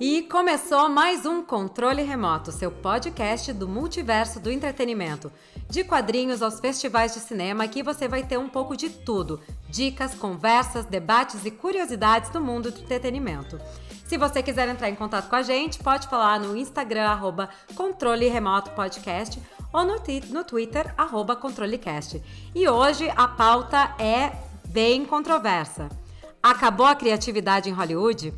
E começou mais um Controle Remoto, seu podcast do multiverso do entretenimento. De quadrinhos aos festivais de cinema, aqui você vai ter um pouco de tudo: dicas, conversas, debates e curiosidades do mundo do entretenimento. Se você quiser entrar em contato com a gente, pode falar no Instagram, arroba Controle Remoto Podcast, ou no, no Twitter, arroba ControleCast. E hoje a pauta é bem controversa. Acabou a criatividade em Hollywood?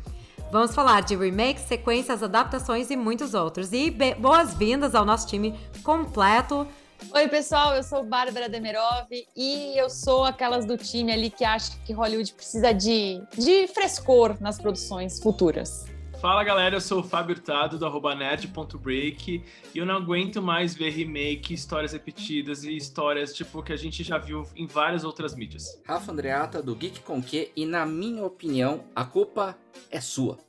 Vamos falar de remakes, sequências, adaptações e muitos outros. E boas-vindas ao nosso time completo. Oi, pessoal, eu sou Bárbara Demerov e eu sou aquelas do time ali que acha que Hollywood precisa de, de frescor nas produções futuras. Fala galera, eu sou o Fábio Hurtado do arroba nerd.break e eu não aguento mais ver remake, histórias repetidas e histórias tipo que a gente já viu em várias outras mídias. Rafa Andreata do Geek Com Que e na minha opinião a culpa é sua.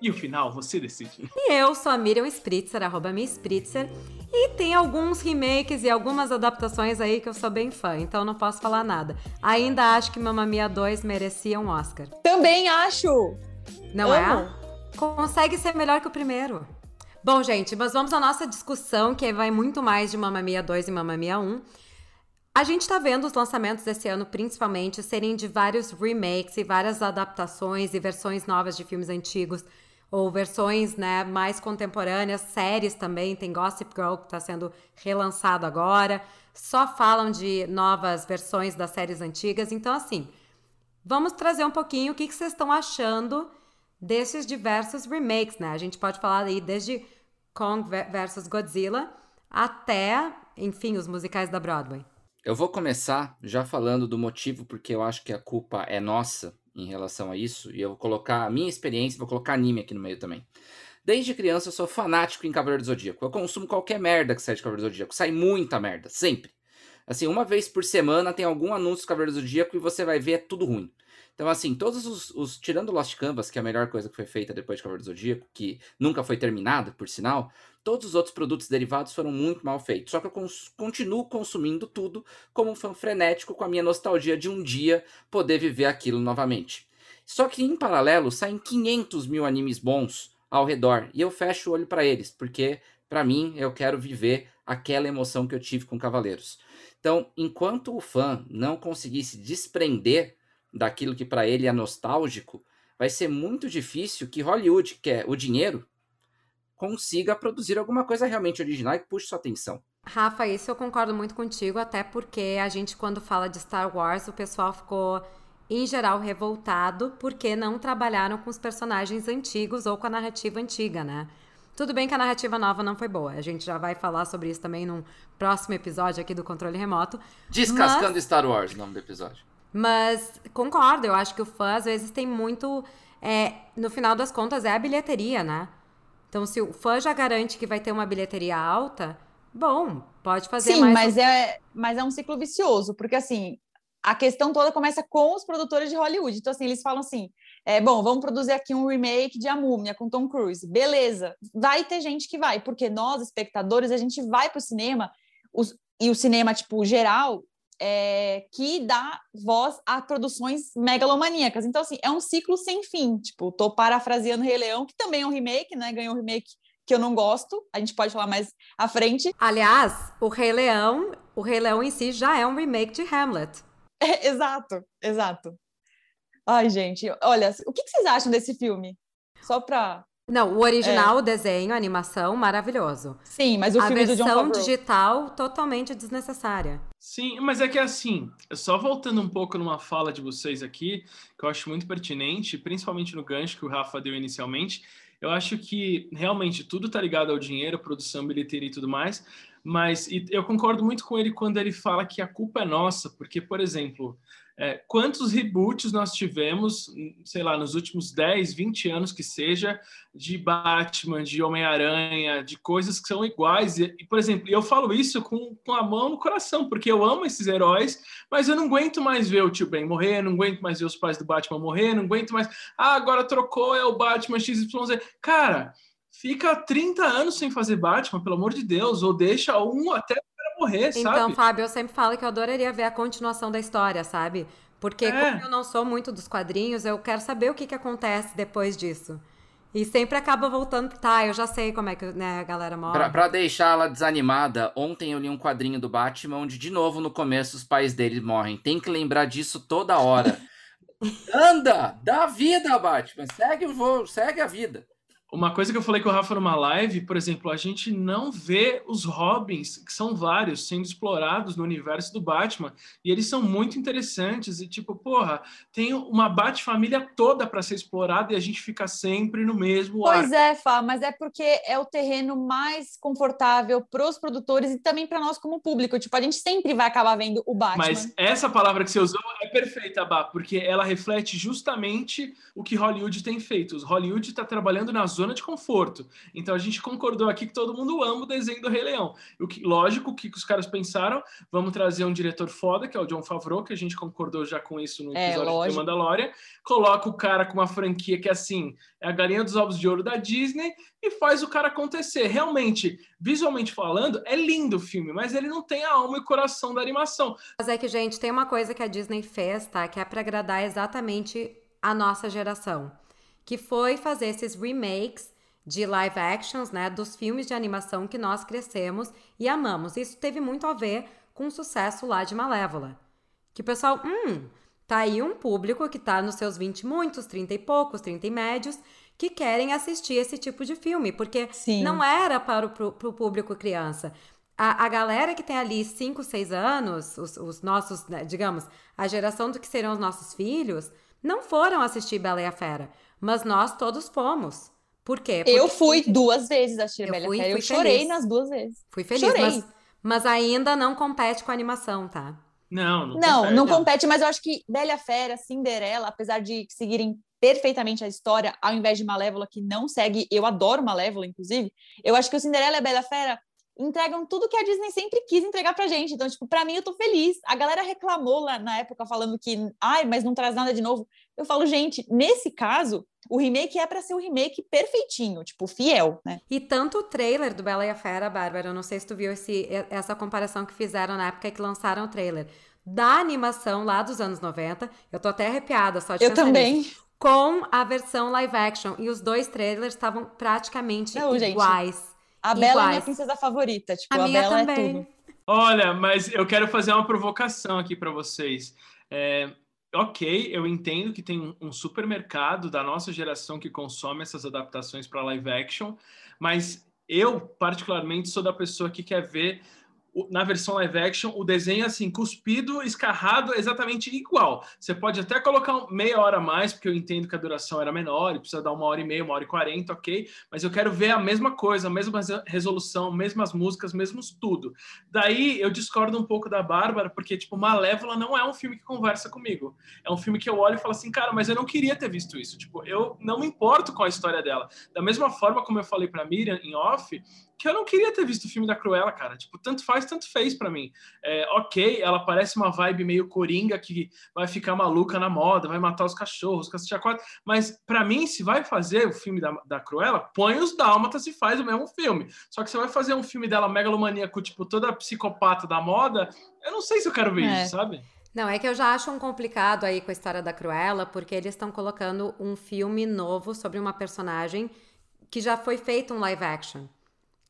E o final você decide. E eu sou a Miriam Spritzer, arroba Spritzer, e tem alguns remakes e algumas adaptações aí que eu sou bem fã, então não posso falar nada. Ainda acho que Mamma Mia 2 merecia um Oscar. Também acho! Não Amo. é? Consegue ser melhor que o primeiro. Bom, gente, mas vamos à nossa discussão, que vai muito mais de Mamma Mia 2 e Mamma Mia 1. A gente tá vendo os lançamentos desse ano, principalmente, serem de vários remakes e várias adaptações e versões novas de filmes antigos, ou versões né, mais contemporâneas, séries também. Tem Gossip Girl, que está sendo relançado agora. Só falam de novas versões das séries antigas. Então, assim, vamos trazer um pouquinho o que, que vocês estão achando desses diversos remakes, né? A gente pode falar aí desde Kong versus Godzilla até, enfim, os musicais da Broadway. Eu vou começar já falando do motivo porque eu acho que a culpa é nossa em relação a isso, e eu vou colocar a minha experiência, vou colocar anime aqui no meio também. Desde criança eu sou fanático em Cavaleiro do Zodíaco. Eu consumo qualquer merda que sai de Cavaleiro do Zodíaco. Sai muita merda, sempre. Assim, uma vez por semana tem algum anúncio do Cavaleiro do Zodíaco e você vai ver é tudo ruim. Então, assim, todos os, os, Tirando Lost Canvas, que é a melhor coisa que foi feita depois de Cavaleiro do Zodíaco, que nunca foi terminada, por sinal, todos os outros produtos derivados foram muito mal feitos. Só que eu cons continuo consumindo tudo como um fã frenético com a minha nostalgia de um dia poder viver aquilo novamente. Só que, em paralelo, saem 500 mil animes bons ao redor. E eu fecho o olho para eles, porque, para mim, eu quero viver aquela emoção que eu tive com Cavaleiros. Então, enquanto o fã não conseguir se desprender daquilo que para ele é nostálgico, vai ser muito difícil que Hollywood, que é o dinheiro, consiga produzir alguma coisa realmente original e que puxe sua atenção. Rafa, isso eu concordo muito contigo, até porque a gente, quando fala de Star Wars, o pessoal ficou, em geral, revoltado porque não trabalharam com os personagens antigos ou com a narrativa antiga, né? Tudo bem que a narrativa nova não foi boa. A gente já vai falar sobre isso também num próximo episódio aqui do Controle Remoto. Descascando mas... Star Wars, o nome do episódio. Mas concordo, eu acho que o fã às vezes tem muito. É, no final das contas, é a bilheteria, né? Então, se o fã já garante que vai ter uma bilheteria alta, bom, pode fazer Sim, mais. mas, um... é, mas é um ciclo vicioso, porque assim, a questão toda começa com os produtores de Hollywood. Então, assim, eles falam assim: é, bom, vamos produzir aqui um remake de A Múmia com Tom Cruise. Beleza, vai ter gente que vai, porque nós, espectadores, a gente vai para o cinema, os, e o cinema, tipo, geral, é, que dá voz a produções megalomaníacas. Então, assim, é um ciclo sem fim. Tipo, tô parafraseando Rei Leão, que também é um remake, né? Ganhou um remake que eu não gosto. A gente pode falar mais à frente. Aliás, o Rei Leão, o Rei Leão em si já é um remake de Hamlet. É, exato, exato. Ai, gente, olha, o que, que vocês acham desse filme? Só pra não, o original, é. o desenho, a animação, maravilhoso. Sim, mas o a filme do John Favreau. digital, totalmente desnecessária. Sim, mas é que assim, só voltando um pouco numa fala de vocês aqui, que eu acho muito pertinente, principalmente no gancho que o Rafa deu inicialmente, eu acho que realmente tudo tá ligado ao dinheiro, produção, bilheteria e tudo mais, mas eu concordo muito com ele quando ele fala que a culpa é nossa, porque, por exemplo, é, quantos reboots nós tivemos, sei lá, nos últimos 10, 20 anos que seja, de Batman, de Homem-Aranha, de coisas que são iguais. E, por exemplo, eu falo isso com, com a mão no coração, porque eu amo esses heróis, mas eu não aguento mais ver o tio Ben morrer, não aguento mais ver os pais do Batman morrer, não aguento mais. Ah, agora trocou, é o Batman XYZ. Cara, fica 30 anos sem fazer Batman, pelo amor de Deus, ou deixa um até morrer, então, sabe? Então, Fábio, eu sempre falo que eu adoraria ver a continuação da história, sabe? Porque é. como eu não sou muito dos quadrinhos, eu quero saber o que, que acontece depois disso. E sempre acaba voltando. Tá, eu já sei como é que né, a galera morre. Pra, pra deixar ela desanimada, ontem eu li um quadrinho do Batman onde, de novo, no começo, os pais dele morrem. Tem que lembrar disso toda hora. Anda! Dá vida, Batman! Segue o voo, segue a vida. Uma coisa que eu falei com o Rafa numa live, por exemplo, a gente não vê os Robins, que são vários, sendo explorados no universo do Batman, e eles são muito interessantes. E tipo, porra, tem uma Bat-família toda para ser explorada e a gente fica sempre no mesmo Pois é, Fá, mas é porque é o terreno mais confortável para os produtores e também para nós como público. Tipo, a gente sempre vai acabar vendo o Batman. Mas essa palavra que você usou é perfeita, Bá, porque ela reflete justamente o que Hollywood tem feito. Hollywood está trabalhando na zona zona de conforto. Então a gente concordou aqui que todo mundo ama o desenho do Rei Leão. O que, lógico, o que os caras pensaram? Vamos trazer um diretor foda, que é o John Favreau, que a gente concordou já com isso no é, episódio é, do Mandalorian. Coloca o cara com uma franquia que, assim, é a galinha dos ovos de ouro da Disney e faz o cara acontecer. Realmente, visualmente falando, é lindo o filme, mas ele não tem a alma e o coração da animação. Mas é que, gente, tem uma coisa que a Disney fez, tá? Que é para agradar exatamente a nossa geração que foi fazer esses remakes de live actions, né, dos filmes de animação que nós crescemos e amamos. Isso teve muito a ver com o sucesso lá de Malévola. Que o pessoal, hum, tá aí um público que tá nos seus 20 muitos, 30 e poucos, 30 e médios, que querem assistir esse tipo de filme, porque Sim. não era para o pro, pro público criança. A, a galera que tem ali 5, 6 anos, os, os nossos, né, digamos, a geração do que serão os nossos filhos, não foram assistir Bela e a Fera. Mas nós todos fomos. Por quê? Porque eu fui duas vezes assistir Bela fui, Eu chorei feliz. nas duas vezes. Fui feliz, chorei. Mas, mas ainda não compete com a animação, tá? Não, não, não, compete, não compete, mas eu acho que Bela Fera, Cinderela, apesar de seguirem perfeitamente a história, ao invés de Malévola, que não segue, eu adoro Malévola, inclusive, eu acho que o Cinderela e a Bela Fera entregam tudo que a Disney sempre quis entregar pra gente. Então, tipo, pra mim eu tô feliz. A galera reclamou lá na época falando que, ai, mas não traz nada de novo. Eu falo, gente, nesse caso, o remake é para ser um remake perfeitinho, tipo, fiel, né? E tanto o trailer do Bela e a Fera, Bárbara, eu não sei se tu viu esse, essa comparação que fizeram na época que lançaram o trailer da animação lá dos anos 90. Eu tô até arrepiada só de Eu também. Nisso, com a versão live action. E os dois trailers estavam praticamente não, iguais. Gente a Bela é minha princesa favorita. Tipo, a, a Bela é também. é tudo. Olha, mas eu quero fazer uma provocação aqui para vocês. É, ok, eu entendo que tem um supermercado da nossa geração que consome essas adaptações para live action, mas eu, particularmente, sou da pessoa que quer ver na versão live action, o desenho assim, cuspido, escarrado, exatamente igual. Você pode até colocar meia hora a mais, porque eu entendo que a duração era menor, e precisa dar uma hora e meia, uma hora e quarenta, ok? Mas eu quero ver a mesma coisa, a mesma resolução, mesmas músicas, mesmos tudo. Daí eu discordo um pouco da Bárbara, porque, tipo, Malévola não é um filme que conversa comigo. É um filme que eu olho e falo assim, cara, mas eu não queria ter visto isso. Tipo, eu não me importo com a história dela. Da mesma forma como eu falei para Miriam em off, que eu não queria ter visto o filme da Cruella, cara. Tipo, tanto faz, tanto fez para mim. É, ok, ela parece uma vibe meio coringa que vai ficar maluca na moda, vai matar os cachorros, cacete quatro. Mas para mim, se vai fazer o filme da, da Cruella, põe os dálmatas e faz o mesmo filme. Só que você vai fazer um filme dela megalomaníaco, tipo, toda psicopata da moda, eu não sei se eu quero ver é. isso, sabe? Não, é que eu já acho um complicado aí com a história da Cruella, porque eles estão colocando um filme novo sobre uma personagem que já foi feito um live action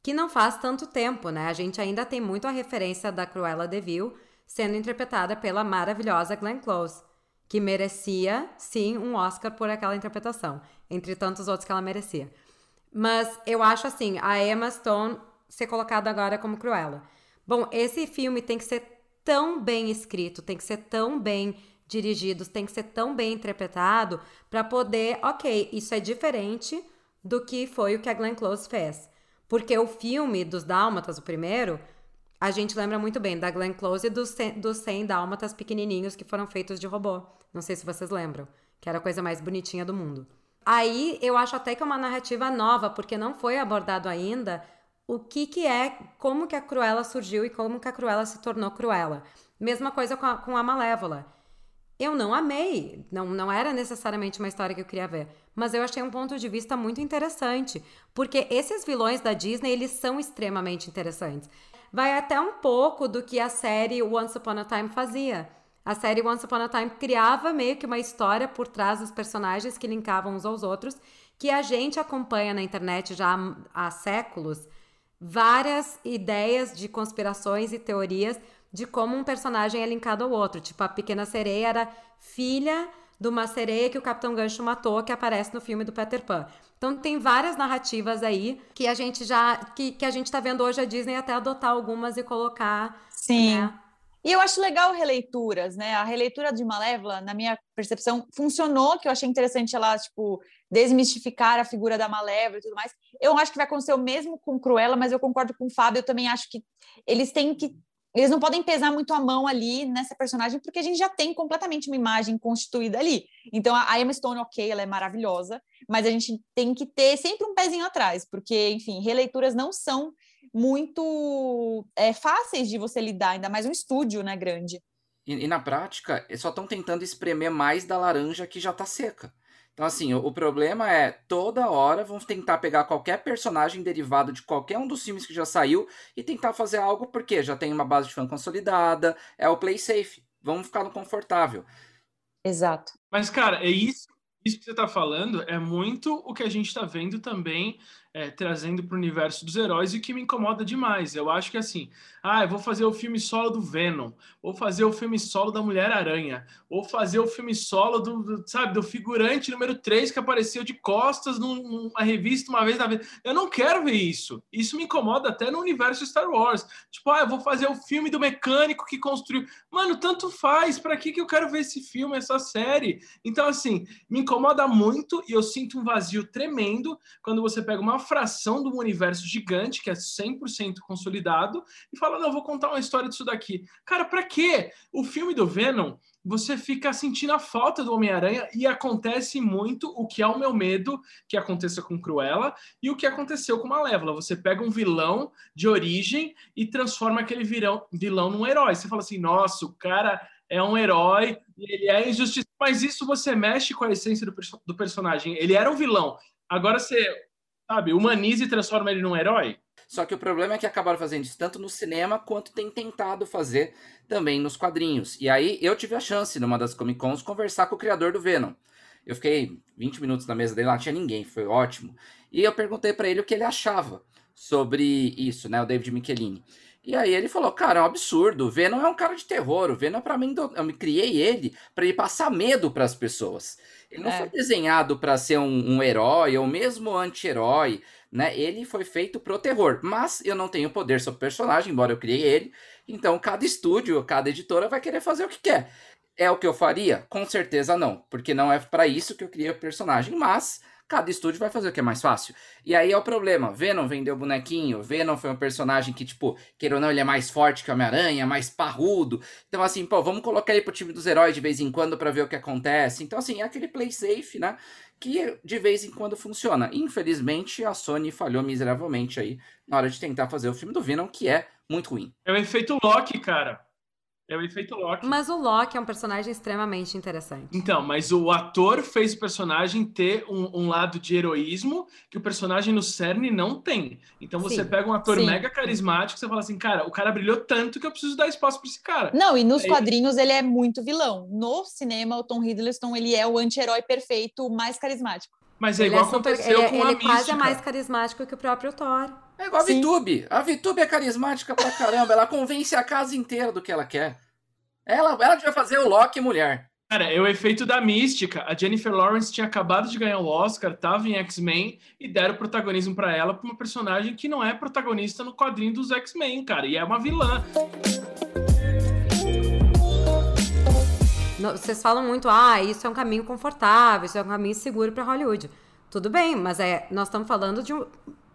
que não faz tanto tempo, né? A gente ainda tem muito a referência da Cruella de Vil sendo interpretada pela maravilhosa Glenn Close, que merecia, sim, um Oscar por aquela interpretação, entre tantos outros que ela merecia. Mas eu acho assim, a Emma Stone ser colocada agora como Cruella. Bom, esse filme tem que ser tão bem escrito, tem que ser tão bem dirigido, tem que ser tão bem interpretado para poder, ok, isso é diferente do que foi o que a Glenn Close fez. Porque o filme dos Dálmatas, o primeiro, a gente lembra muito bem da Glenn Close e dos 100, dos 100 Dálmatas pequenininhos que foram feitos de robô. Não sei se vocês lembram, que era a coisa mais bonitinha do mundo. Aí eu acho até que é uma narrativa nova, porque não foi abordado ainda o que que é, como que a Cruella surgiu e como que a Cruella se tornou Cruella. Mesma coisa com a, com a Malévola. Eu não amei, não, não era necessariamente uma história que eu queria ver, mas eu achei um ponto de vista muito interessante, porque esses vilões da Disney, eles são extremamente interessantes. Vai até um pouco do que a série Once Upon a Time fazia. A série Once Upon a Time criava meio que uma história por trás dos personagens que linkavam uns aos outros, que a gente acompanha na internet já há, há séculos várias ideias de conspirações e teorias de como um personagem é linkado ao outro. Tipo, a Pequena Sereia era filha de uma sereia que o Capitão Gancho matou, que aparece no filme do Peter Pan. Então tem várias narrativas aí que a gente já que, que a gente tá vendo hoje a Disney até adotar algumas e colocar. Sim. Né? E eu acho legal releituras, né? A releitura de Malévola, na minha percepção, funcionou, que eu achei interessante ela, tipo, desmistificar a figura da Malévola e tudo mais. Eu acho que vai acontecer o mesmo com Cruella, mas eu concordo com o Fábio, eu também acho que eles têm que eles não podem pesar muito a mão ali nessa personagem, porque a gente já tem completamente uma imagem constituída ali. Então, a Emma Stone, ok, ela é maravilhosa, mas a gente tem que ter sempre um pezinho atrás, porque, enfim, releituras não são muito é, fáceis de você lidar, ainda mais um estúdio, né, grande. E, e na prática, só estão tentando espremer mais da laranja que já está seca. Então, assim, o, o, problema é toda hora vão tentar pegar qualquer personagem derivado de qualquer um dos filmes que já saiu e tentar fazer algo porque já tem uma base de fã consolidada, é o play safe. Vamos ficar no confortável. Exato. Mas, cara, é isso, isso que você está falando é muito o que a gente está vendo também é, trazendo para o universo dos heróis e que me incomoda demais. Eu acho que assim, ah, eu vou fazer o filme solo do Venom, ou fazer o filme solo da Mulher-Aranha, ou fazer o filme solo do, do, sabe, do figurante número 3 que apareceu de costas numa revista uma vez na vida. Eu não quero ver isso. Isso me incomoda até no universo Star Wars. Tipo, ah, eu vou fazer o filme do mecânico que construiu. Mano, tanto faz. Para que, que eu quero ver esse filme, essa série? Então, assim, me incomoda muito e eu sinto um vazio tremendo quando você pega uma fração do universo gigante, que é 100% consolidado, e fala: não, vou contar uma história disso daqui. Cara, para quê? O filme do Venom, você fica sentindo a falta do Homem-Aranha e acontece muito o que é o meu medo que aconteça com Cruella e o que aconteceu com Malévola. Você pega um vilão de origem e transforma aquele virão, vilão num herói. Você fala assim: nossa, o cara é um herói ele é injustiçado. Mas isso você mexe com a essência do, do personagem. Ele era um vilão. Agora você sabe, humaniza e transforma ele num herói. Só que o problema é que acabaram fazendo isso tanto no cinema quanto tem tentado fazer também nos quadrinhos. E aí eu tive a chance, numa das Comic Cons, conversar com o criador do Venom. Eu fiquei 20 minutos na mesa dele, lá não tinha ninguém, foi ótimo. E eu perguntei para ele o que ele achava sobre isso, né, o David Michelini. E aí ele falou, cara, é um absurdo. O Venom é um cara de terror. O Venom, para mim, eu me criei ele para ele passar medo para as pessoas. Ele não é. foi desenhado para ser um, um, herói ou mesmo anti-herói, né? Ele foi feito pro terror. Mas eu não tenho poder sobre o personagem, embora eu criei ele. Então cada estúdio, cada editora vai querer fazer o que quer. É o que eu faria? Com certeza não, porque não é para isso que eu criei o personagem. Mas cada estúdio vai fazer o que é mais fácil. E aí é o problema. Venom vendeu bonequinho, Venom foi um personagem que, tipo, queira ou não, ele é mais forte que o Homem-Aranha, mais parrudo. Então, assim, pô, vamos colocar ele pro time dos heróis de vez em quando para ver o que acontece. Então, assim, é aquele play safe, né? Que de vez em quando funciona. Infelizmente, a Sony falhou miseravelmente aí na hora de tentar fazer o filme do Venom, que é muito ruim. É o efeito Loki, cara. É o efeito Loki. Mas o Loki é um personagem extremamente interessante. Então, mas o ator fez o personagem ter um, um lado de heroísmo que o personagem no CERN não tem. Então você sim, pega um ator sim. mega carismático, você fala assim, cara, o cara brilhou tanto que eu preciso dar espaço para esse cara. Não, e nos Aí... quadrinhos ele é muito vilão. No cinema, o Tom Hiddleston, ele é o anti-herói perfeito, mais carismático. Mas é ele igual é super, aconteceu ele, com ele a Ele quase é mais carismático que o próprio Thor. É igual a VTube. A VTube é carismática pra caramba. Ela convence a casa inteira do que ela quer. Ela, ela vai fazer o Loki mulher. Cara, é o efeito da mística. A Jennifer Lawrence tinha acabado de ganhar o Oscar, tava em X-Men e deram protagonismo para ela pra uma personagem que não é protagonista no quadrinho dos X-Men, cara, e é uma vilã. Vocês falam muito, ah, isso é um caminho confortável, isso é um caminho seguro para Hollywood. Tudo bem, mas é, nós estamos falando de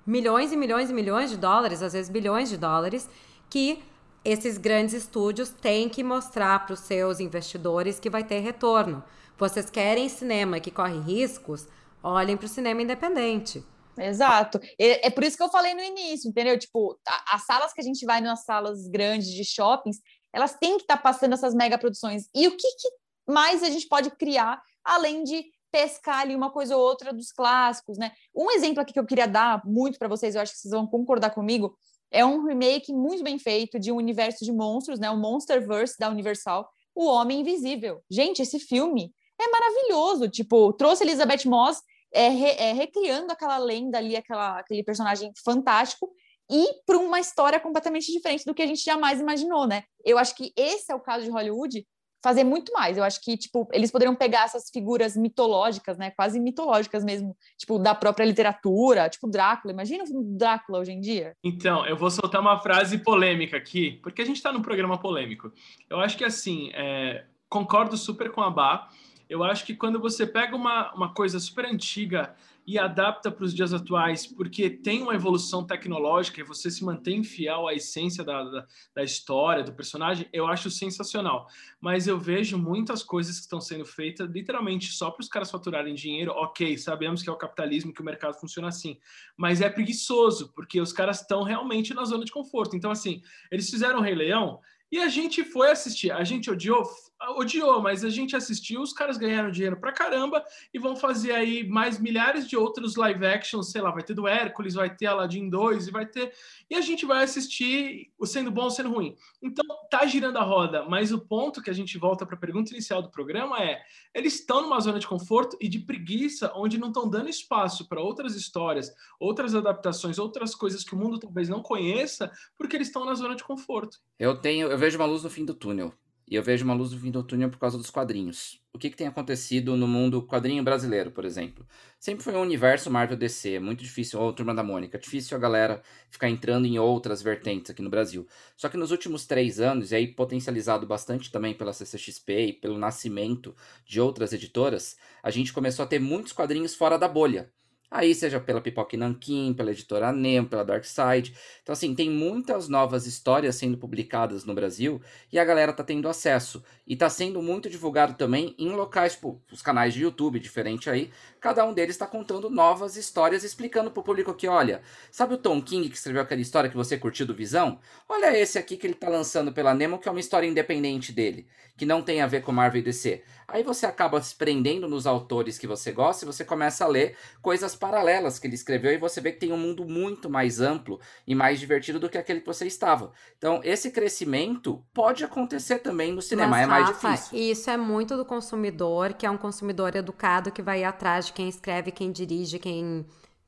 milhões e milhões e milhões de dólares, às vezes bilhões de dólares, que esses grandes estúdios têm que mostrar para os seus investidores que vai ter retorno. Vocês querem cinema que corre riscos? Olhem para o cinema independente. Exato. É, por isso que eu falei no início, entendeu? Tipo, as salas que a gente vai nas salas grandes de shoppings, elas têm que estar tá passando essas mega produções. E o que, que mais a gente pode criar além de pescar ali uma coisa ou outra dos clássicos, né? Um exemplo aqui que eu queria dar muito para vocês, eu acho que vocês vão concordar comigo, é um remake muito bem feito de um universo de monstros, né? O Monsterverse da Universal, O Homem Invisível. Gente, esse filme é maravilhoso. Tipo, trouxe Elizabeth Moss é, re, é recriando aquela lenda ali, aquela, aquele personagem fantástico, e para uma história completamente diferente do que a gente jamais imaginou, né? Eu acho que esse é o caso de Hollywood fazer muito mais. Eu acho que, tipo, eles poderiam pegar essas figuras mitológicas, né? Quase mitológicas mesmo, tipo, da própria literatura, tipo Drácula. Imagina o Drácula hoje em dia. Então, eu vou soltar uma frase polêmica aqui, porque a gente está num programa polêmico. Eu acho que, assim, é... concordo super com a Bá. Eu acho que quando você pega uma, uma coisa super antiga e adapta para os dias atuais, porque tem uma evolução tecnológica e você se mantém fiel à essência da, da, da história, do personagem, eu acho sensacional. Mas eu vejo muitas coisas que estão sendo feitas literalmente só para os caras faturarem dinheiro. Ok, sabemos que é o capitalismo, que o mercado funciona assim, mas é preguiçoso, porque os caras estão realmente na zona de conforto. Então, assim, eles fizeram o Rei Leão e a gente foi assistir. A gente odiou? Odiou, mas a gente assistiu, os caras ganharam dinheiro pra caramba e vão fazer aí mais milhares de outros live actions, sei lá, vai ter do Hércules, vai ter Aladdin 2 e vai ter e a gente vai assistir o sendo bom ou sendo ruim. Então tá girando a roda, mas o ponto que a gente volta para a pergunta inicial do programa é: eles estão numa zona de conforto e de preguiça onde não estão dando espaço para outras histórias, outras adaptações, outras coisas que o mundo talvez não conheça, porque eles estão na zona de conforto. Eu tenho, eu vejo uma luz no fim do túnel. E eu vejo uma luz do fim do túnel por causa dos quadrinhos. O que, que tem acontecido no mundo quadrinho brasileiro, por exemplo? Sempre foi um universo Marvel DC, muito difícil, ou Turma da Mônica, difícil a galera ficar entrando em outras vertentes aqui no Brasil. Só que nos últimos três anos, e aí potencializado bastante também pela CCXP e pelo nascimento de outras editoras, a gente começou a ter muitos quadrinhos fora da bolha. Aí, seja pela Pipoca Nankin, pela editora Nemo, pela Dark Side. Então, assim, tem muitas novas histórias sendo publicadas no Brasil e a galera tá tendo acesso. E tá sendo muito divulgado também em locais, tipo, os canais de YouTube, diferente aí. Cada um deles está contando novas histórias, explicando pro público que, olha, sabe o Tom King que escreveu aquela história que você curtiu do Visão? Olha esse aqui que ele tá lançando pela Nemo, que é uma história independente dele, que não tem a ver com Marvel e DC. Aí você acaba se prendendo nos autores que você gosta e você começa a ler coisas paralelas que ele escreveu e você vê que tem um mundo muito mais amplo e mais divertido do que aquele que você estava. Então, esse crescimento pode acontecer também no cinema, Mas, é mais Rafa, difícil. Isso é muito do consumidor, que é um consumidor educado que vai atrás de quem escreve, quem dirige, quem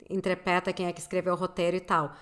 interpreta, quem é que escreveu o roteiro e tal.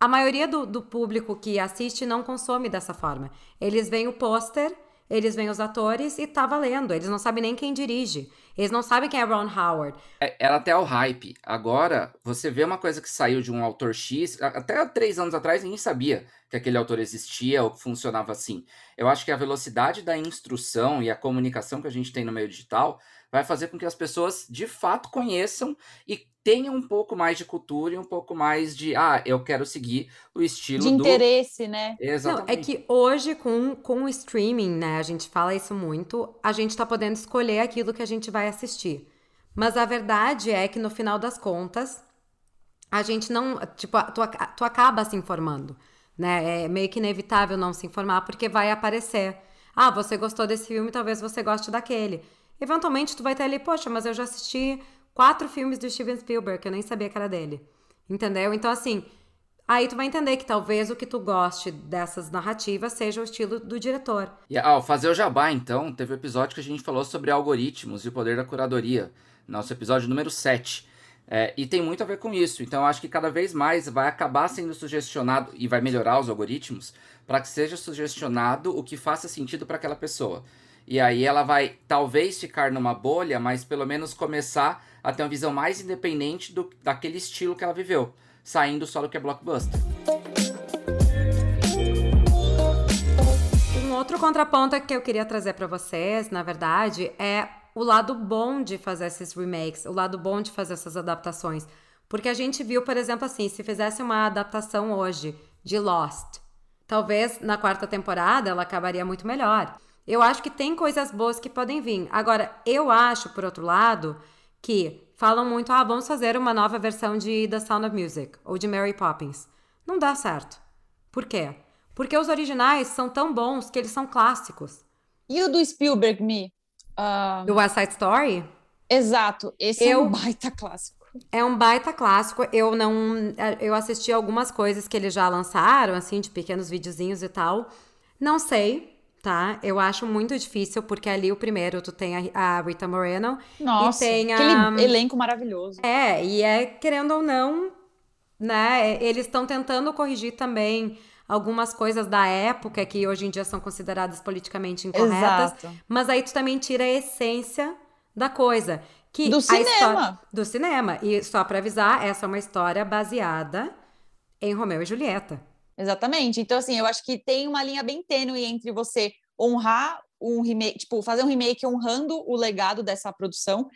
A maioria do, do público que assiste não consome dessa forma. Eles veem o pôster eles veem os atores e tá valendo. Eles não sabem nem quem dirige. Eles não sabem quem é Ron Howard. É, era até o hype. Agora, você vê uma coisa que saiu de um autor X. Até três anos atrás, ninguém sabia que aquele autor existia ou que funcionava assim. Eu acho que a velocidade da instrução e a comunicação que a gente tem no meio digital vai fazer com que as pessoas de fato conheçam e tenham um pouco mais de cultura e um pouco mais de, ah, eu quero seguir o estilo de do... interesse, né? Exatamente. Não, é que hoje, com, com o streaming, né, a gente fala isso muito, a gente tá podendo escolher aquilo que a gente vai assistir. Mas a verdade é que no final das contas, a gente não, tipo, tu, tu acaba se informando, né? É meio que inevitável não se informar, porque vai aparecer. Ah, você gostou desse filme, talvez você goste daquele. Eventualmente tu vai ter ali, poxa, mas eu já assisti quatro filmes do Steven Spielberg, que eu nem sabia que era dele. Entendeu? Então, assim, aí tu vai entender que talvez o que tu goste dessas narrativas seja o estilo do diretor. E ao fazer o jabá, então, teve um episódio que a gente falou sobre algoritmos e o poder da curadoria. Nosso episódio número 7. É, e tem muito a ver com isso. Então, acho que cada vez mais vai acabar sendo sugestionado e vai melhorar os algoritmos para que seja sugestionado o que faça sentido para aquela pessoa. E aí ela vai talvez ficar numa bolha, mas pelo menos começar a ter uma visão mais independente do, daquele estilo que ela viveu, saindo só do que é blockbuster. Um outro contraponto que eu queria trazer para vocês, na verdade, é o lado bom de fazer esses remakes, o lado bom de fazer essas adaptações. Porque a gente viu, por exemplo, assim, se fizesse uma adaptação hoje de Lost, talvez na quarta temporada ela acabaria muito melhor. Eu acho que tem coisas boas que podem vir. Agora, eu acho, por outro lado, que falam muito, ah, vamos fazer uma nova versão de The Sound of Music ou de Mary Poppins. Não dá certo. Por quê? Porque os originais são tão bons que eles são clássicos. E o do Spielberg, Me? Uh... Do West Side Story? Exato. Esse eu... é um baita clássico. É um baita clássico. Eu não. Eu assisti algumas coisas que eles já lançaram, assim, de pequenos videozinhos e tal. Não sei tá? Eu acho muito difícil, porque ali o primeiro tu tem a, a Rita Moreno. Nossa, e tem a... aquele elenco maravilhoso. É, e é, querendo ou não, né? Eles estão tentando corrigir também algumas coisas da época que hoje em dia são consideradas politicamente incorretas. Exato. Mas aí tu também tira a essência da coisa. Que Do cinema. história- do cinema. E só pra avisar, essa é uma história baseada em Romeu e Julieta. Exatamente. Então, assim, eu acho que tem uma linha bem tênue entre você honrar um remake, tipo, fazer um remake honrando o legado dessa produção,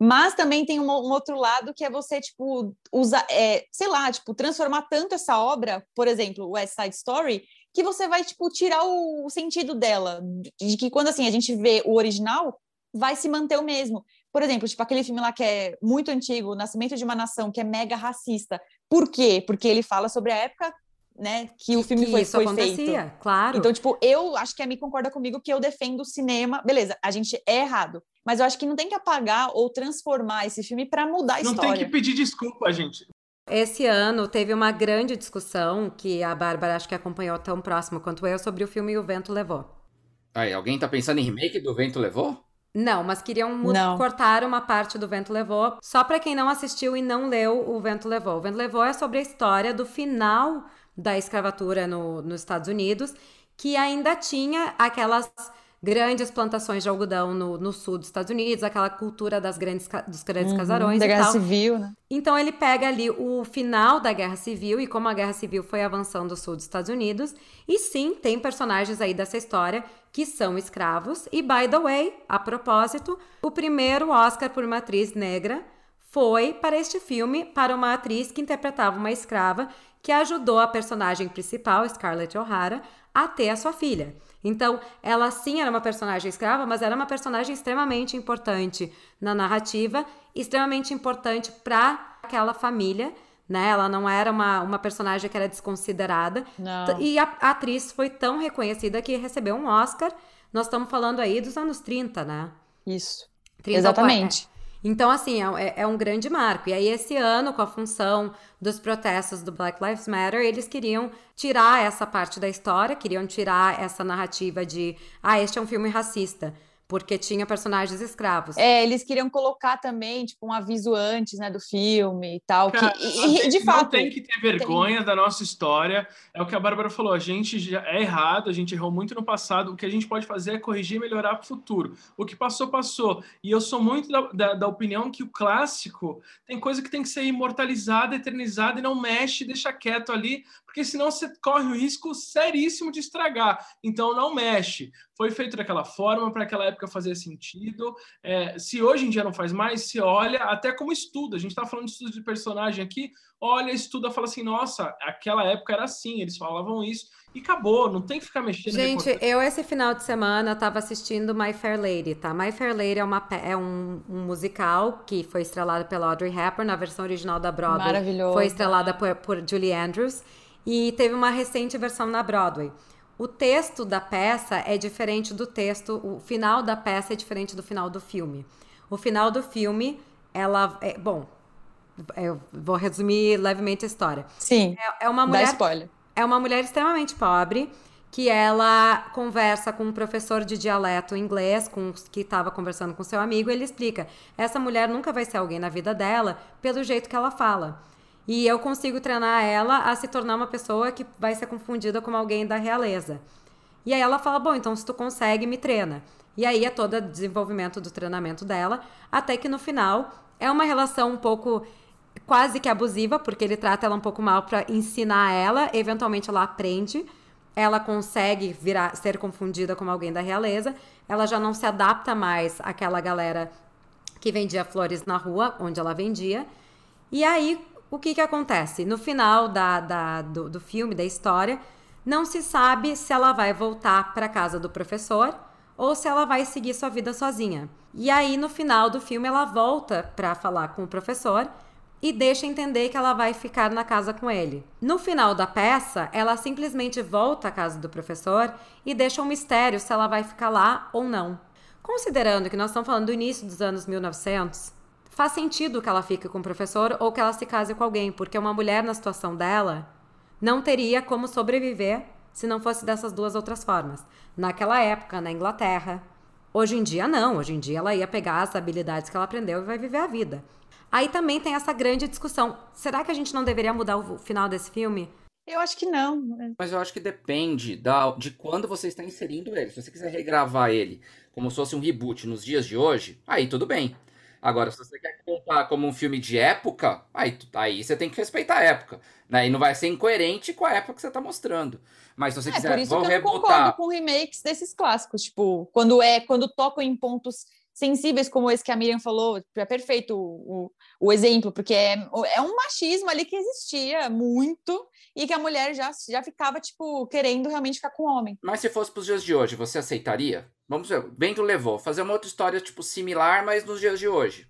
mas também tem um, um outro lado que é você, tipo, usar, é, sei lá, tipo, transformar tanto essa obra, por exemplo, West Side Story, que você vai, tipo, tirar o, o sentido dela, de, que quando, assim, a gente vê o original, vai se manter o mesmo. Por exemplo, tipo, aquele filme lá que é muito antigo, Nascimento de uma Nação, que é mega racista. Por quê? Porque ele fala sobre a época, né, que o filme que foi, isso foi acontecia, feito. claro. Então, tipo, eu acho que a Mi concorda comigo que eu defendo o cinema. Beleza, a gente é errado. Mas eu acho que não tem que apagar ou transformar esse filme para mudar a Não história. tem que pedir desculpa, gente. Esse ano teve uma grande discussão que a Bárbara acho que acompanhou tão próximo quanto eu sobre o filme O Vento Levou. Aí, alguém tá pensando em remake do Vento Levou? Não, mas queriam Não. cortar uma parte do Vento Levou. Só pra quem não assistiu e não leu O Vento Levou. O Vento Levou é sobre a história do final da escravatura no- nos Estados Unidos, que ainda tinha aquelas grandes plantações de algodão no, no sul dos Estados Unidos, aquela cultura das grandes, dos grandes Uhum, casarões da e Guerra tal. Civil, né? Então ele pega ali o final da Guerra Civil e como a Guerra Civil foi avançando ao sul dos Estados Unidos. E sim, tem personagens aí dessa história que são escravos. E by the way, a propósito, o primeiro Oscar por uma atriz negra foi para este filme, para uma atriz que interpretava uma escrava que ajudou a personagem principal, Scarlett O'Hara, a ter a sua filha. Então, ela sim era uma personagem escrava, mas era uma personagem extremamente importante na narrativa, extremamente importante para aquela família, né? Ela não era uma, uma personagem que era desconsiderada. Não. E a, a atriz foi tão reconhecida que recebeu um Oscar. Nós estamos falando aí dos anos 30, né? Isso. 30 Exatamente. Então, assim, é, é um grande marco. E aí, esse ano, com a função dos protestos do Black Lives Matter, eles queriam tirar essa parte da história, queriam tirar essa narrativa de, ah, este é um filme racista, porque tinha personagens escravos. É, eles queriam colocar também, tipo, um aviso antes, né, do filme e tal. Cara, que, a e, e, de gente não fato, tem que ter vergonha da nossa história. É o que a Bárbara falou. A gente já é errado, a gente errou muito no passado. O que a gente pode fazer é corrigir e melhorar para o futuro. O que passou, passou. E eu sou muito da, da, da opinião que o clássico tem coisa que tem que ser imortalizada, eternizada e não mexe, deixa quieto ali, porque senão você corre o risco seríssimo de estragar. Então não mexe. Foi feito daquela forma, para aquela época fazer sentido. É, se hoje em dia não faz mais, se olha até como estudo. A gente está falando de estudo de personagem aqui, olha, estuda, fala assim, nossa, aquela época era assim, eles falavam isso, e acabou, não tem que ficar mexendo. Gente, eu esse final de semana tava assistindo My Fair Lady, tá? My Fair Lady é, uma, é um, um musical que foi estrelado pela Audrey Hepburn, na versão original da Broadway. Maravilhoso. Foi estrelada por, por Julie Andrews e teve uma recente versão na Broadway. O texto da peça é diferente do texto, o final da peça é diferente do final do filme. O final do filme, ela. É, bom, eu vou resumir levemente a história. sim, É, é uma dá mulher spoiler. é uma mulher extremamente pobre que ela conversa com um professor de dialeto inglês, com que estava conversando com seu amigo, e ele explica: essa mulher nunca vai ser alguém na vida dela pelo jeito que ela fala. E eu consigo treinar ela a se tornar uma pessoa que vai ser confundida como alguém da realeza. E aí ela fala: bom, então se tu consegue, me treina. E aí é todo o desenvolvimento do treinamento dela, até que no final é uma relação um pouco quase que abusiva, porque ele trata ela um pouco mal para ensinar ela, eventualmente ela aprende, ela consegue virar ser confundida como alguém da realeza, ela já não se adapta mais àquela galera que vendia flores na rua, onde ela vendia. E aí, o que que acontece? No final da, da- do, do filme, da história, não se sabe se ela vai voltar para casa do professor ou se ela vai seguir sua vida sozinha. E aí, no final do filme, ela volta para falar com o professor e deixa entender que ela vai ficar na casa com ele. No final da peça, ela simplesmente volta à casa do professor e deixa um mistério se ela vai ficar lá ou não. Considerando que nós estamos falando do início dos anos 1900, faz sentido que ela fique com o professor ou que ela se case com alguém, porque uma mulher na situação dela não teria como sobreviver se não fosse dessas duas outras formas. Naquela época, na Inglaterra. Hoje em dia, não. Hoje em dia, ela ia pegar as habilidades que ela aprendeu e vai viver a vida. Aí também tem essa grande discussão. Será que a gente não deveria mudar o final desse filme? Eu acho que não. Mas eu acho que depende da, de quando você está inserindo ele. Se você quiser regravar ele como se fosse um reboot nos dias de hoje, aí tudo bem. Agora, se você quer contar como um filme de época, aí, aí você tem que respeitar a época. Né? E não vai ser incoerente com a época que você está mostrando. Mas se você é, quiser, por isso vamos que eu rebutar. concordo com remakes desses clássicos, tipo, quando é, quando tocam em pontos sensíveis como esse que a Miriam falou, é perfeito o, o, o exemplo, porque é, é um machismo ali que existia muito e que a mulher já, já ficava, tipo, querendo realmente ficar com o homem. Mas se fosse para os dias de hoje, você aceitaria? Vamos ver, Bento levou, fazer uma outra história, tipo, similar, mas nos dias de hoje.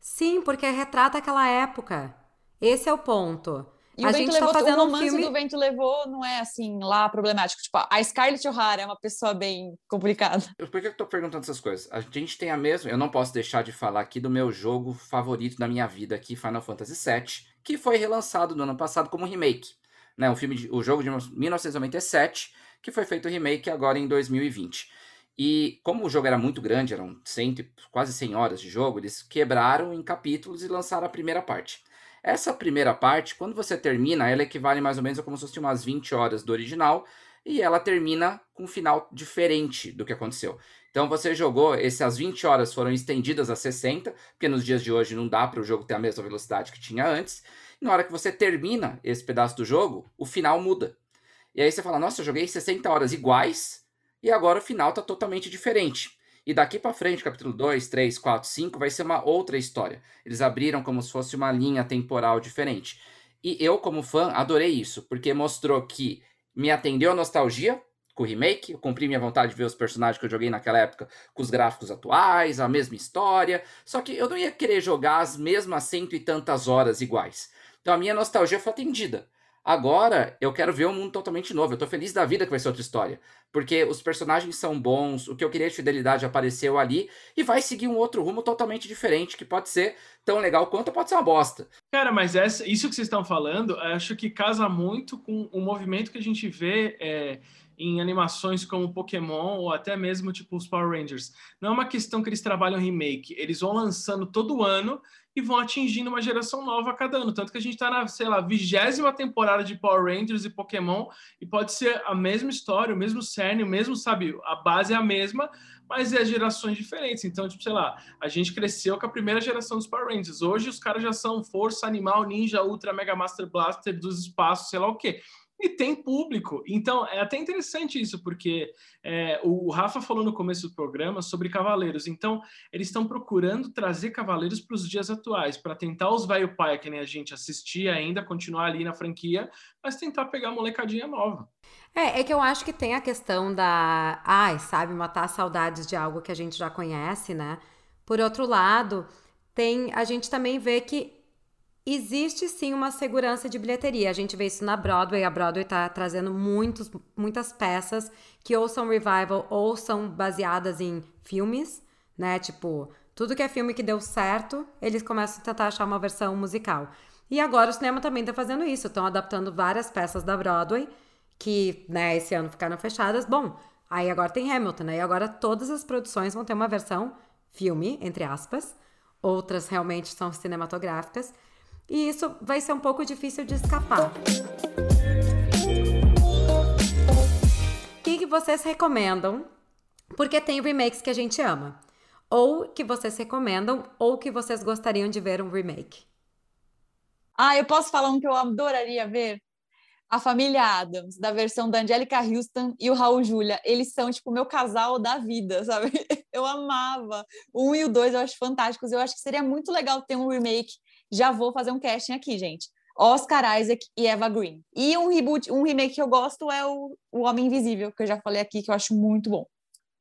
Sim, porque retrata aquela época. Esse é o ponto. E a o gente tá fazendo o romance um filme... do Vento Levou não é assim lá problemático. Tipo, a Scarlett O'Hara é uma pessoa bem complicada. Por que eu tô perguntando essas coisas? A gente tem a mesma. Eu não posso deixar de falar aqui do meu jogo favorito da minha vida aqui, Final Fantasy VII, que foi relançado no ano passado como remake. Né, um filme de, o jogo de 1997, que foi feito remake agora em 2020. E como o jogo era muito grande, eram 100, quase 100 horas de jogo, eles quebraram em capítulos e lançaram a primeira parte. Essa primeira parte, quando você termina, ela equivale mais ou menos a como se fosse umas 20 horas do original, e ela termina com um final diferente do que aconteceu. Então você jogou, essas 20 horas foram estendidas a 60, porque nos dias de hoje não dá para o jogo ter a mesma velocidade que tinha antes. E na hora que você termina esse pedaço do jogo, o final muda. E aí você fala: "Nossa, eu joguei 60 horas iguais e agora o final está totalmente diferente". E daqui para frente, capítulo 2, 3, 4, 5, vai ser uma outra história. Eles abriram como se fosse uma linha temporal diferente. E eu, como fã, adorei isso, porque mostrou que me atendeu a nostalgia com o remake, eu cumpri minha vontade de ver os personagens que eu joguei naquela época com os gráficos atuais, a mesma história, só que eu não ia querer jogar as mesmas cento e tantas horas iguais. Então a minha nostalgia foi atendida. Agora eu quero ver um mundo totalmente novo. Eu tô feliz da vida que vai ser outra história. Porque os personagens são bons, o que eu queria de fidelidade apareceu ali e vai seguir um outro rumo totalmente diferente, que pode ser tão legal quanto pode ser uma bosta. Cara, mas essa, isso que vocês estão falando, acho que casa muito com o movimento que a gente vê. É em animações como Pokémon ou até mesmo tipo os Power Rangers. Não é uma questão que eles trabalham remake, eles vão lançando todo ano e vão atingindo uma geração nova a cada ano. Tanto que a gente está na, sei lá, vigésima temporada de Power Rangers e Pokémon e pode ser a mesma história, o mesmo cerne, o mesmo, sabe, a base é a mesma, mas é gerações diferentes. Então, tipo, sei lá, a gente cresceu com a primeira geração dos Power Rangers. Hoje os caras já são Força Animal, Ninja, Ultra, Mega Master Blaster dos espaços, sei lá o quê e tem público. Então, é até interessante isso, porque é, o Rafa falou no começo do programa sobre cavaleiros. Então, eles estão procurando trazer cavaleiros para os dias atuais, para tentar os velho pai, que nem a gente assistir ainda, continuar ali na franquia, mas tentar pegar a molecadinha nova. É, é que eu acho que tem a questão da, ai, sabe, matar saudades de algo que a gente já conhece, né? Por outro lado, tem a gente também vê que existe sim uma segurança de bilheteria. A gente vê isso na Broadway. A Broadway está trazendo muitos, muitas peças que ou são revival ou são baseadas em filmes, né? Tipo, tudo que é filme que deu certo, eles começam a tentar achar uma versão musical. E agora o cinema também está fazendo isso. Estão adaptando várias peças da Broadway que, né, esse ano ficaram fechadas. Bom, aí agora tem Hamilton, né? E agora todas as produções vão ter uma versão filme, entre aspas. Outras realmente são cinematográficas. E isso vai ser um pouco difícil de escapar. O que, que vocês recomendam? Porque tem remakes que a gente ama. Ou que vocês recomendam, ou que vocês gostariam de ver um remake. Ah, eu posso falar um que eu adoraria ver? A família Adams, da versão da Angelica Houston e o Raul Julia. Eles são, tipo, o meu casal da vida, sabe? Eu amava. O um e o dois eu acho fantásticos. Eu acho que seria muito legal ter um remake já vou fazer um casting aqui, gente. Oscar Isaac e Eva Green. E um reboot, um remake que eu gosto é o, o Homem Invisível, que eu já falei aqui, que eu acho muito bom.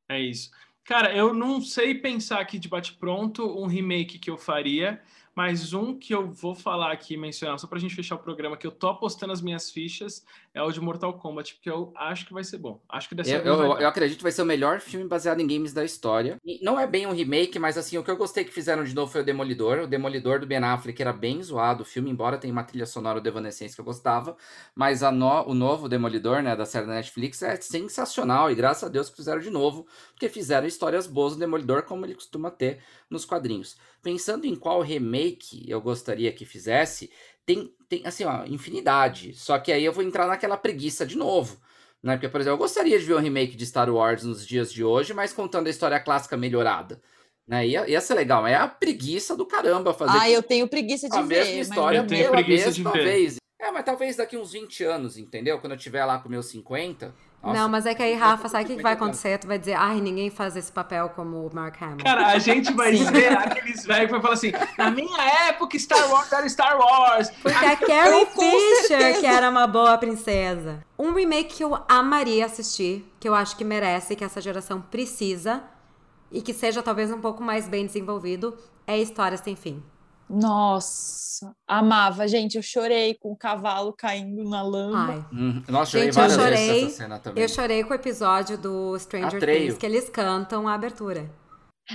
É isso. Cara, eu não sei pensar aqui de bate-pronto um remake que eu faria, mas um que eu vou falar aqui, mencionar, só para a gente fechar o programa, que eu tô apostando as minhas fichas, é o de Mortal Kombat, porque eu acho que vai ser bom. Acho que dessa eu, eu, eu, acredito que vai ser o melhor filme baseado em games da história. E não é bem um remake, mas assim, o que eu gostei que fizeram de novo foi o Demolidor. O Demolidor do Ben Affleck era bem zoado o filme, embora tenha uma trilha sonora do Evanescence que eu gostava. Mas no, o novo Demolidor, né, da série da Netflix, é sensacional. E graças a Deus que fizeram de novo, porque fizeram histórias boas do Demolidor, como ele costuma ter nos quadrinhos. Pensando em qual remake eu gostaria que fizesse, tem, tem assim, ó, infinidade. Só que aí eu vou entrar naquela preguiça de novo. Né? Porque, por exemplo, eu gostaria de ver um remake de Star Wars nos dias de hoje, mas contando a história clássica melhorada. Né? Ia, ia ser legal, mas é a preguiça do caramba fazer. Ah, eu tenho preguiça de a ver. A mesma história, eu tenho preguiça de ver. Vez. É, mas talvez daqui uns 20 anos, entendeu? Quando eu tiver lá com meus 50, nossa, não, mas é que aí, Rafa, sabe o que, que vai acontecer? Tu vai dizer, ai, ninguém faz esse papel como o Mark Hamill. Cara, a gente vai ver aqueles velhos que vai falar assim, na minha época Star Wars era Star Wars. Porque a Carrie Fisher que era uma boa princesa. Um remake que eu amaria assistir, que eu acho que merece, que essa geração precisa, e que seja talvez um pouco mais bem desenvolvido, é Histórias Sem Fim. Nossa, amava. Gente, eu chorei com o cavalo caindo na lama. Hum, nossa, chorei Gente, várias eu chorei, vezes essa cena também. Eu chorei com o episódio do Stranger Atreio. Things, que eles cantam a abertura.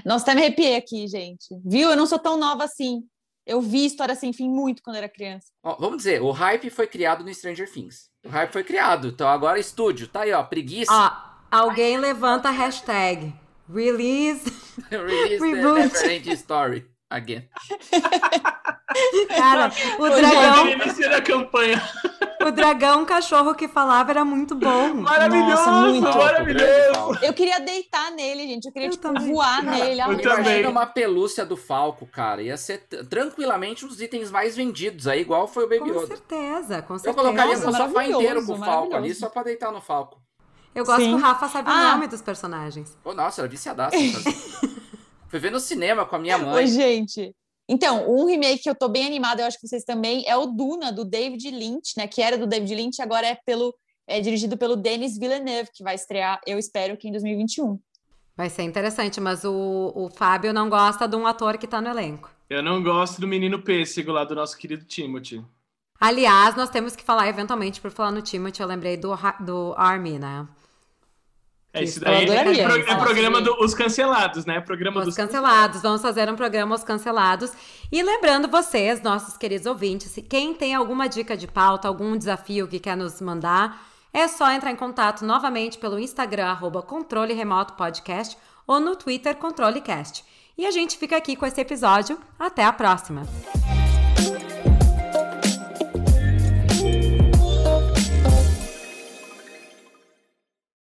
Nossa, até me arrepiei aqui, gente. Viu? Eu não sou tão nova assim. Eu vi História Sem Fim muito quando era criança. Ó, vamos dizer, o hype foi criado no Stranger Things. O hype foi criado. Então agora estúdio, tá aí, ó, preguiça. Ó, alguém levanta a hashtag Release... Release the Neverending Story again. Cara, o dragão. Início da campanha. O dragão cachorro que falava era muito bom. Maravilhoso, Nossa, muito. maravilhoso. Eu queria deitar nele, gente. Eu queria, eu tipo, também. voar cara, nele. Eu Imagina uma pelúcia do Falco, cara. Ia ser tranquilamente um dos itens mais vendidos aí, igual foi o Baby Yoda. Com certeza, com certeza. Eu colocaria um sofá inteiro pro Falco ali, só pra deitar no Falco. Eu gosto Sim. que o Rafa sabe ah. o nome dos personagens. Oh, nossa, era viciadaço. Fui ver no cinema com a minha mãe. Oi, gente. Então, um remake que eu tô bem animada, eu acho que vocês também, é o Duna, do David Lynch, né? Que era do David Lynch, agora é pelo é dirigido pelo Denis Villeneuve, que vai estrear, eu espero que em 2021. Vai ser interessante, mas o, o Fábio não gosta de um ator que tá no elenco. Eu não gosto do menino pêssego lá do nosso querido Timothy. Aliás, nós temos que falar eventualmente, por falar no Timothy, eu lembrei do, do Army, né? É, isso daí é, é, pro, é programa dos cancelados, né? Programa os dos cancelados. Vamos fazer um programa Os Cancelados. E lembrando vocês, nossos queridos ouvintes, quem tem alguma dica de pauta, algum desafio que quer nos mandar, é só entrar em contato novamente pelo Instagram, arroba Controle Remoto Podcast, ou no Twitter, ControleCast. E a gente fica aqui com esse episódio. Até a próxima!